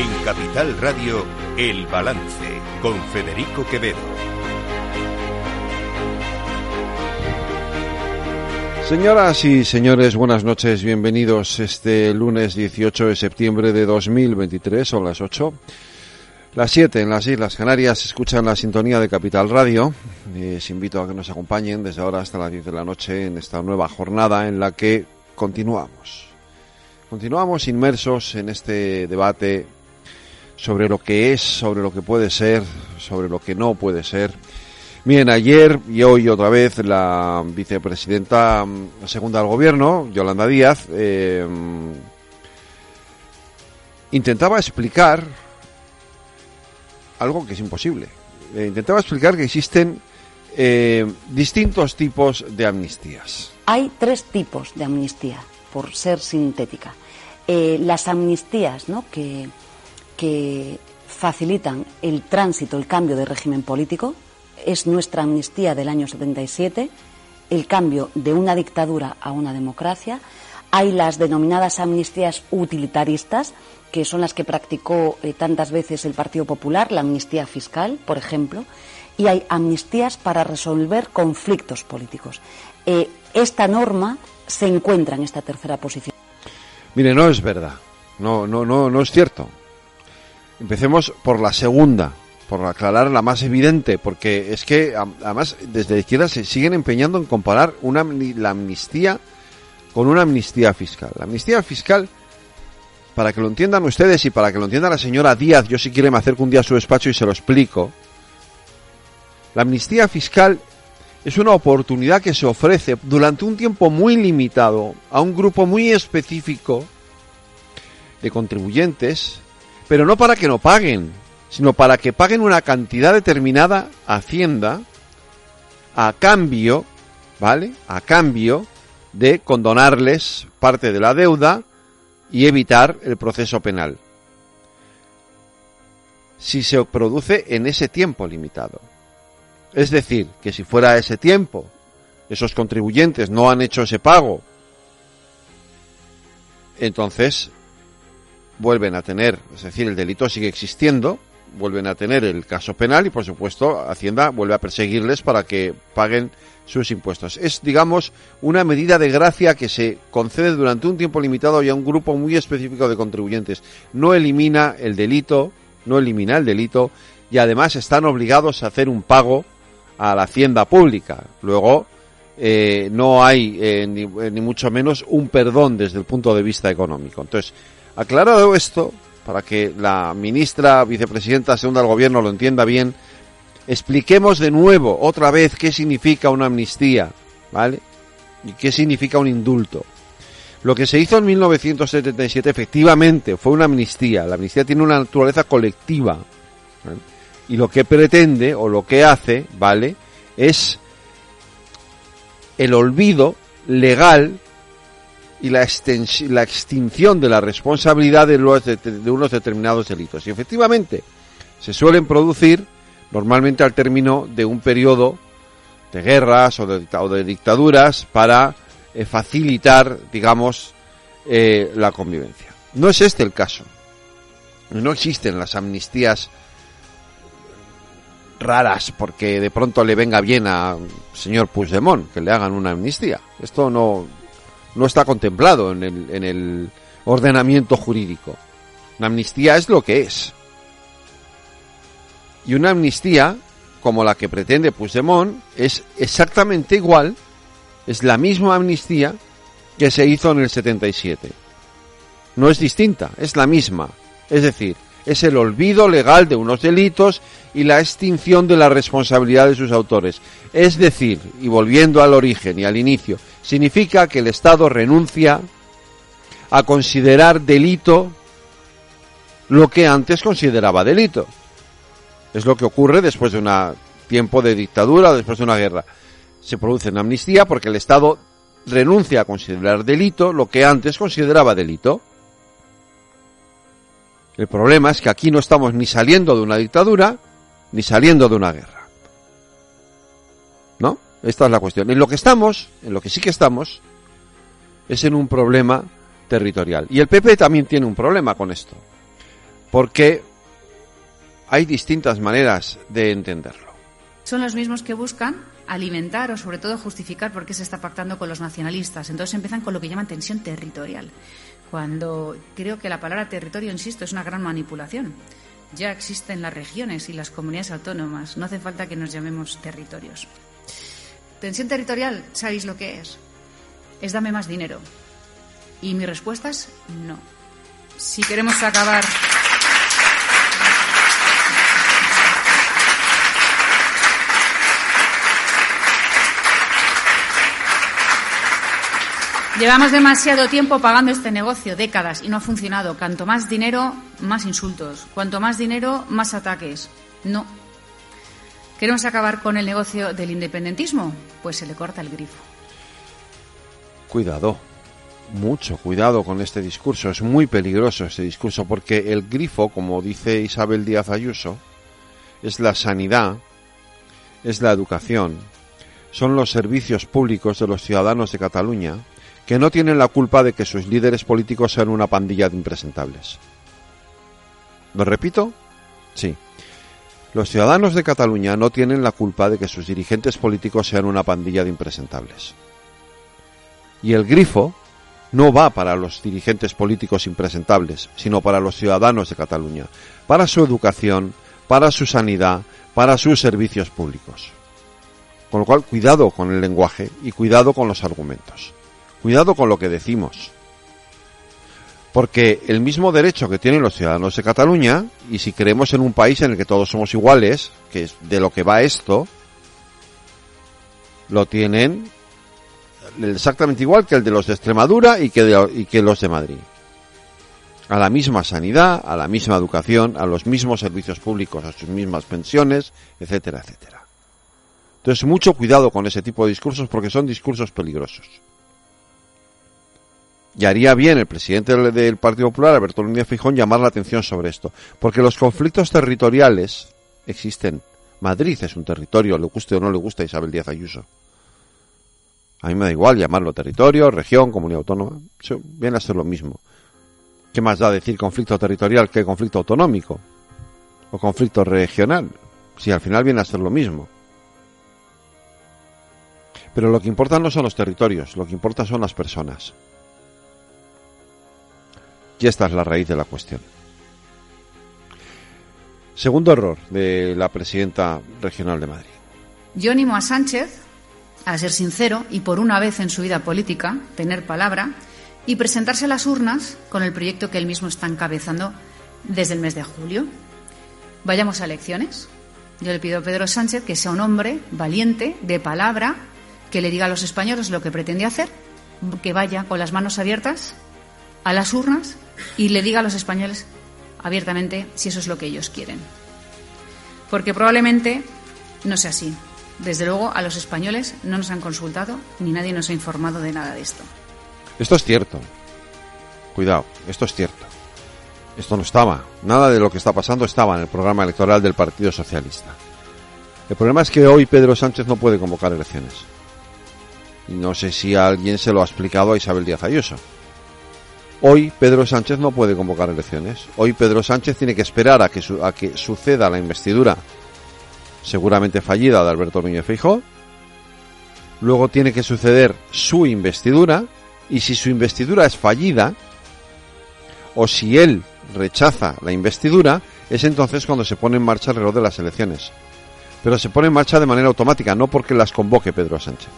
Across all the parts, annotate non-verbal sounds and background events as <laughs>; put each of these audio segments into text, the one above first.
En Capital Radio, El Balance, con Federico Quevedo. Señoras y señores, buenas noches, bienvenidos este lunes 18 de septiembre de 2023, son las 8. Las 7 en las Islas Canarias escuchan la sintonía de Capital Radio. Les invito a que nos acompañen desde ahora hasta las 10 de la noche en esta nueva jornada en la que continuamos. Continuamos inmersos en este debate sobre lo que es, sobre lo que puede ser, sobre lo que no puede ser. Bien, ayer y hoy otra vez la vicepresidenta mm, segunda del gobierno, Yolanda Díaz, eh, intentaba explicar algo que es imposible. Eh, intentaba explicar que existen eh, distintos tipos de amnistías. Hay tres tipos de amnistía, por ser sintética. las amnistías, ¿no? Que que facilitan el tránsito, el cambio de régimen político. Es nuestra amnistía del año 77, el cambio de una dictadura a una democracia. Hay las denominadas amnistías utilitaristas, que son las que practicó eh, tantas veces el Partido Popular, la amnistía fiscal, por ejemplo, y hay amnistías para resolver conflictos políticos. Eh, esta norma se encuentra en esta tercera posición. Mire, no es verdad. No, no, no, no es cierto. Empecemos por la segunda, por aclarar la más evidente, porque es que además desde la izquierda se siguen empeñando en comparar una, la amnistía con una amnistía fiscal. La amnistía fiscal, para que lo entiendan ustedes y para que lo entienda la señora Díaz, yo si quiere me acerco un día a su despacho y se lo explico. La amnistía fiscal es una oportunidad que se ofrece durante un tiempo muy limitado a un grupo muy específico de contribuyentes pero no para que no paguen, sino para que paguen una cantidad determinada a Hacienda a cambio, ¿vale? A cambio de condonarles parte de la deuda y evitar el proceso penal. Si se produce en ese tiempo limitado. Es decir, que si fuera ese tiempo, esos contribuyentes no han hecho ese pago, entonces vuelven a tener, es decir, el delito sigue existiendo, vuelven a tener el caso penal y por supuesto Hacienda vuelve a perseguirles para que paguen sus impuestos. Es, digamos, una medida de gracia que se concede durante un tiempo limitado y a un grupo muy específico de contribuyentes. No elimina el delito, no elimina el delito y además están obligados a hacer un pago a la hacienda pública. Luego, eh, no hay eh, ni, ni mucho menos un perdón desde el punto de vista económico. Entonces, Aclarado esto, para que la ministra, vicepresidenta segunda del gobierno lo entienda bien, expliquemos de nuevo, otra vez, qué significa una amnistía, ¿vale? Y qué significa un indulto. Lo que se hizo en 1977 efectivamente fue una amnistía. La amnistía tiene una naturaleza colectiva. Y lo que pretende o lo que hace, ¿vale? Es el olvido legal y la, la extinción de la responsabilidad de, de, unos determinados delitos. Y efectivamente, se suelen producir normalmente al término de un periodo de guerras o de, dictaduras para eh, facilitar, digamos, eh, la convivencia. No es este el caso. No existen las amnistías raras porque de pronto le venga bien a señor Puigdemont que le hagan una amnistía. Esto no, no está contemplado en el, en el ordenamiento jurídico. La amnistía es lo que es. Y una amnistía, como la que pretende Puigdemont, es exactamente igual, es la misma amnistía que se hizo en el 77. No es distinta, es la misma. Es decir, es el olvido legal de unos delitos y la extinción de la responsabilidad de sus autores. Es decir, y volviendo al origen y al inicio, significa que el Estado renuncia a considerar delito lo que antes consideraba delito. Es lo que ocurre después de un tiempo de dictadura después de una guerra. Se produce una amnistía porque el Estado renuncia a considerar delito lo que antes consideraba delito. El problema es que aquí no estamos ni saliendo de una dictadura ni saliendo de una guerra. ¿No? Esta es la cuestión. En lo que estamos, en lo que sí que estamos, es en un problema territorial. Y el PP también tiene un problema con esto. porque hay distintas maneras de entenderlo. Son los mismos que buscan alimentar o sobre todo justificar por qué se está pactando con los nacionalistas. Entonces empiezan con lo que llaman tensión territorial, cuando creo que la palabra territorio, insisto, es una gran manipulación. Ya existen las regiones y las comunidades autónomas, no hace falta que nos llamemos territorios. Tensión territorial, ¿sabéis lo que es? Es dame más dinero. Y mi respuesta es no. Si queremos acabar Llevamos demasiado tiempo pagando este negocio, décadas, y no ha funcionado. Cuanto más dinero, más insultos. Cuanto más dinero, más ataques. No. ¿Queremos acabar con el negocio del independentismo? Pues se le corta el grifo. Cuidado, mucho cuidado con este discurso. Es muy peligroso este discurso porque el grifo, como dice Isabel Díaz Ayuso, es la sanidad, es la educación, son los servicios públicos de los ciudadanos de Cataluña que no tienen la culpa de que sus líderes políticos sean una pandilla de impresentables. ¿Lo repito? Sí. Los ciudadanos de Cataluña no tienen la culpa de que sus dirigentes políticos sean una pandilla de impresentables. Y el grifo no va para los dirigentes políticos impresentables, sino para los ciudadanos de Cataluña, para su educación, para su sanidad, para sus servicios públicos. Con lo cual, cuidado con el lenguaje y cuidado con los argumentos. Cuidado con lo que decimos. Porque el mismo derecho que tienen los ciudadanos de Cataluña, y si creemos en un país en el que todos somos iguales, que es de lo que va esto, lo tienen exactamente igual que el de los de Extremadura y que, y que los de Madrid. A la misma sanidad, a la misma educación, a los mismos servicios públicos, a sus mismas pensiones, etcétera, etcétera. Entonces, mucho cuidado con ese tipo de discursos porque son discursos peligrosos. Y haría bien el presidente del, Partido Popular, Alberto Núñez Fijón, llamar la atención sobre esto. Porque los conflictos territoriales existen. Madrid es un territorio, le guste o no le guste a Isabel Díaz Ayuso. A mí me da igual llamarlo territorio, región, comunidad autónoma. viene a ser lo mismo. ¿Qué más da decir conflicto territorial que conflicto autonómico? O conflicto regional. Si al final viene a ser lo mismo. Pero lo que importa no son los territorios, lo que importa son las personas. Y esta es la raíz de la cuestión. Segundo error de la presidenta regional de Madrid. Yo animo a Sánchez a ser sincero y por una vez en su vida política tener palabra y presentarse a las urnas con el proyecto que él mismo está encabezando desde el mes de julio. Vayamos a elecciones. Yo le pido a Pedro Sánchez que sea un hombre valiente, de palabra, que le diga a los españoles lo que pretende hacer, que vaya con las manos abiertas a las urnas y le diga a los españoles abiertamente si eso es lo que ellos quieren. Porque probablemente no sea así. Desde luego, a los españoles no nos han consultado ni nadie nos ha informado de nada de esto. Esto es cierto. Cuidado, esto es cierto. Esto no estaba. Nada de lo que está pasando estaba en el programa electoral del Partido Socialista. El problema es que hoy Pedro Sánchez no puede convocar elecciones. Y no sé si alguien se lo ha explicado a Isabel Díaz Ayuso. Hoy Pedro Sánchez no puede convocar elecciones. Hoy Pedro Sánchez tiene que esperar a que, a que suceda la investidura seguramente fallida de Alberto Núñez Feijóo. Luego tiene que suceder su investidura y si su investidura es fallida o si él rechaza la investidura, es entonces cuando se pone en marcha el reloj de las elecciones. Pero se pone en marcha de manera automática, no porque las convoque Pedro Sánchez.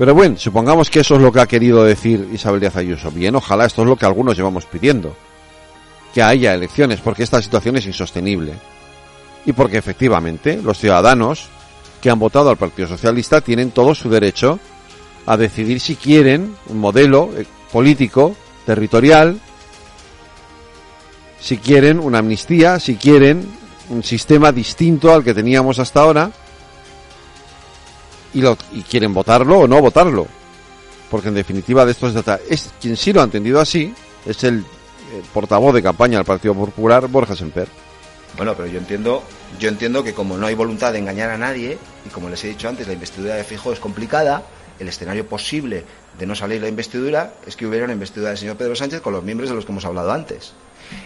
Pero bueno, supongamos que eso es lo que ha querido decir Isabel Díaz Ayuso. Bien, ojalá esto es lo que algunos llevamos pidiendo. Que haya elecciones, porque esta situación es insostenible. Y porque efectivamente los ciudadanos que han votado al Partido Socialista tienen todo su derecho a decidir si quieren un modelo eh, político, territorial, si quieren una amnistía, si quieren un sistema distinto al que teníamos hasta ahora, y, lo, y quieren votarlo o no votarlo. Porque en definitiva de esto se. Es, quien sí lo ha entendido así es el, portavoz de campaña del Partido Popular, Borja Semper. Bueno, pero yo entiendo, yo entiendo que como no hay voluntad de engañar a nadie, y como les he dicho antes, la investidura de Fijo es complicada, el escenario posible de no salir la investidura es que hubiera una investidura del señor Pedro Sánchez con los miembros de los que hemos hablado antes.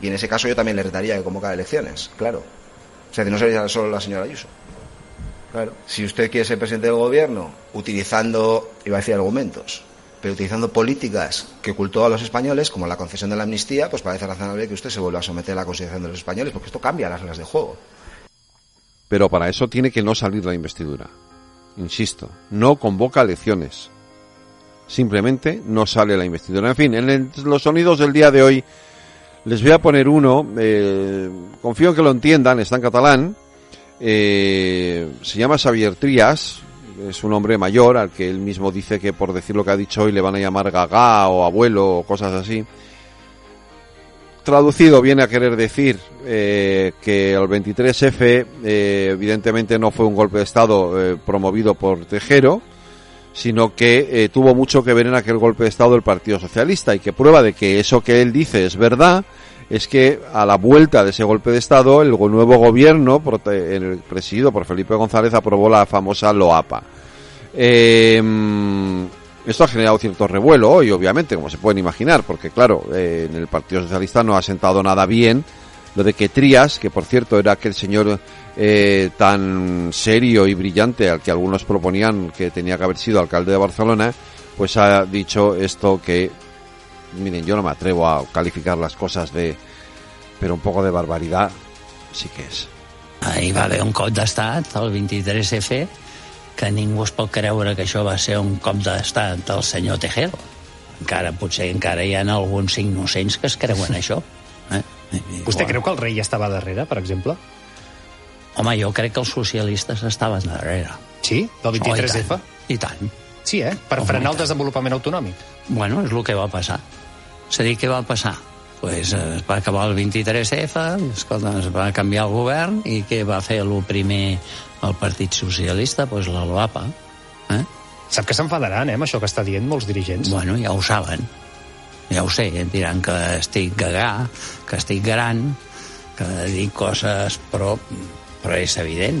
Y en ese caso yo también le retaría que convocara elecciones, claro. O sea, que no sería solo la señora Ayuso. Claro. Si usted quiere ser presidente del gobierno utilizando, iba a decir argumentos, pero utilizando políticas que ocultó a los españoles, como la concesión de la amnistía, pues parece razonable que usted se vuelva a someter a la consideración de los españoles, porque esto cambia las reglas de juego. Pero para eso tiene que no salir la investidura. Insisto, no convoca elecciones. Simplemente no sale la investidura. En fin, en los sonidos del día de hoy les voy a poner uno. Eh, confío en que lo entiendan, está en catalán. Eh, se llama Xavier Trias, es un hombre mayor al que él mismo dice que por decir lo que ha dicho hoy le van a llamar gaga o abuelo o cosas así. Traducido viene a querer decir eh, que el 23F eh, evidentemente no fue un golpe de Estado eh, promovido por Tejero, sino que tuvo mucho que ver en aquel golpe de Estado del Partido Socialista y que prueba de que eso que él dice es verdad es que a la vuelta de ese golpe de Estado, el nuevo gobierno, presidido por Felipe González, aprobó la famosa LOAPA. Eh, esto ha generado cierto revuelo hoy, obviamente, como se pueden imaginar, porque claro, eh, en el Partido Socialista no ha sentado nada bien lo de que Trías, que por cierto era aquel señor eh, tan serio y brillante al que algunos proponían que tenía que haber sido alcalde de Barcelona, pues ha dicho esto que miren, yo no me atrevo a calificar las cosas de... pero un poco de barbaridad sí que és. Ahir va haver un cop d'estat, el 23F, que ningú es pot creure que això va ser un cop d'estat del senyor Tejero. Encara, potser encara hi ha alguns innocents que es creuen això. Eh? <laughs> Vostè creu que el rei estava darrere, per exemple? Home, jo crec que els socialistes estaven darrere. Sí? Del 23F? Oh, i, tant. I tant. Sí, eh? Per Home, frenar el desenvolupament autonòmic. Bueno, és el que va passar. És a dir, què va passar? Pues eh, es va acabar el 23F, escolta, es va canviar el govern i què va fer el primer el Partit Socialista? Pues la LOAPA. Eh? Sap que s'enfadaran, eh, amb això que està dient molts dirigents? Bueno, ja ho saben. Ja ho sé, diran que estic gagà, que estic gran, que dic coses, però, però és evident.